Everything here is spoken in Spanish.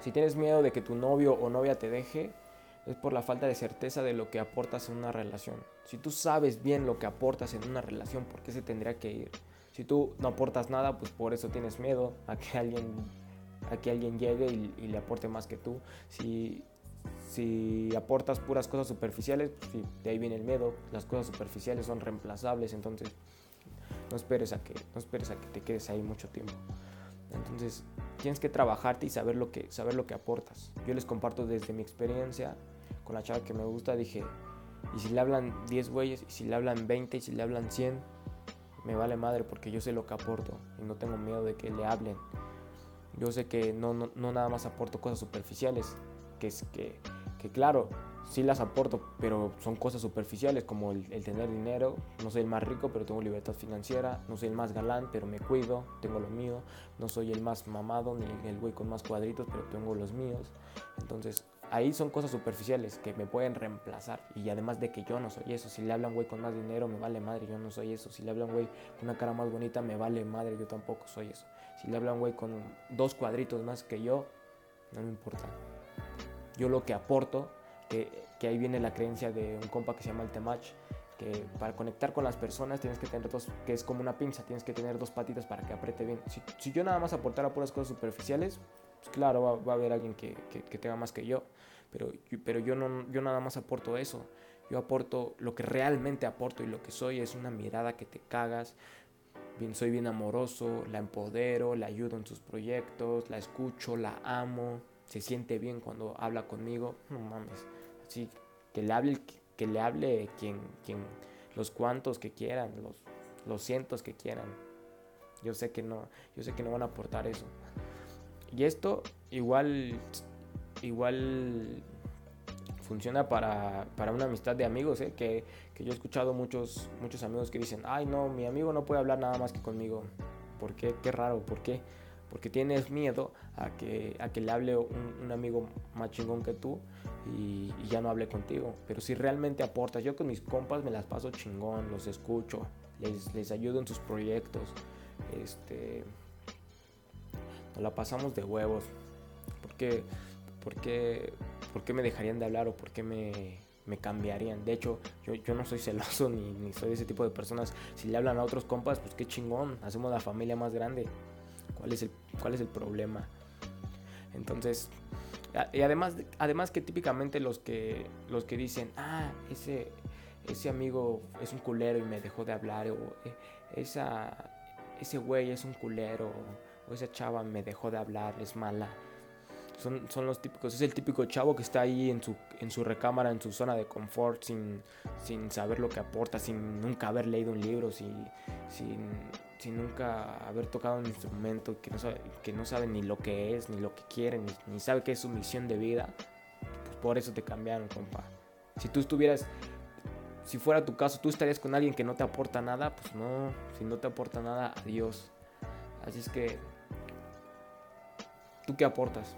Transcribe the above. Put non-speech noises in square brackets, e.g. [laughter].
Si tienes miedo de que tu novio o novia te deje, es por la falta de certeza de lo que aportas en una relación. Si tú sabes bien lo que aportas en una relación, ¿por qué se tendría que ir? Si tú no aportas nada, pues por eso tienes miedo a que alguien, a que alguien llegue y, le aporte más que tú. Si, si aportas puras cosas superficiales, pues de ahí viene el miedo. Las cosas superficiales son reemplazables, entonces no esperes a que, no esperes a que te quedes ahí mucho tiempo. Entonces tienes que trabajarte y saber lo que, saber lo que aportas. Yo les comparto desde mi experiencia con la chava que me gusta, dije, y si le hablan 10 güeyes, y si le hablan 20, y si le hablan 100, me vale madre porque yo sé lo que aporto y no tengo miedo de que le hablen. Yo sé que no, no, no nada más aporto cosas superficiales, que es que, que claro, sí las aporto, pero son cosas superficiales como el, tener dinero. No soy el más rico, pero tengo libertad financiera. No soy el más galán, pero me cuido, tengo lo mío. No soy el más mamado ni el güey con más cuadritos, pero tengo los míos. Entonces, ahí son cosas superficiales que me pueden reemplazar. Y además de que yo no soy eso. Si le hablan güey con más dinero, me vale madre, yo no soy eso. Si le hablan güey con una cara más bonita, me vale madre, yo tampoco soy eso. Si le hablan güey con dos cuadritos más que yo, no me importa. Yo lo que aporto que, ahí viene la creencia de un compa que se llama el Temach, que para conectar con las personas tienes que tener dos, que es como una pinza, tienes que tener dos patitas para que apriete bien. Si, yo nada más aportara puras cosas superficiales, pues claro, va, a haber alguien que, que, tenga más que yo, pero, pero yo, no, yo nada más aporto eso. Yo aporto lo que realmente aporto y lo que soy es una mirada que te cagas. Bien, soy bien amoroso, la empodero, la ayudo en sus proyectos, la escucho, la amo, se siente bien cuando habla conmigo. No mames Sí, que le hable, que le hable quien, quien, los cuantos que quieran, los, los cientos que quieran. Yo sé que no, yo sé que no van a aportar eso. Y esto igual, igual funciona para, una amistad de amigos, ¿eh? que, yo he escuchado muchos, muchos amigos que dicen, ay no, mi amigo no puede hablar nada más que conmigo. ¿Por qué? Qué raro, ¿por qué? Porque tienes miedo a que, a que le hable un, un amigo más chingón que tú y, ya no hable contigo. Pero si realmente aportas, yo con mis compas me las paso chingón, los escucho, les, les ayudo en sus proyectos. Este, nos la pasamos de huevos. ¿Por qué, por qué, por qué me dejarían de hablar o por qué me, me cambiarían? De hecho, yo, yo no soy celoso [laughs] ni, ni, soy ese tipo de personas. Si le hablan a otros compas, pues qué chingón, hacemos la familia más grande. ¿Cuál es el, problema? Entonces, y además, además que típicamente los que, los que dicen, ah, ese, ese amigo es un culero y me dejó de hablar, o eh, esa, ese güey es un culero, o esa chava me dejó de hablar, es mala. Son, son, los típicos, es el típico chavo que está ahí en su, en su recámara, en su zona de confort, sin, sin saber lo que aporta, sin nunca haber leído un libro, sin, sin, sin nunca haber tocado un instrumento, que no sabe, que no sabe ni lo que es, ni lo que quiere, ni, sabe qué es su misión de vida, pues por eso te cambiaron, compa. Si tú estuvieras, si fuera tu caso, tú estarías con alguien que no te aporta nada, pues no, si no te aporta nada, adiós. Así es que, ¿tú qué aportas?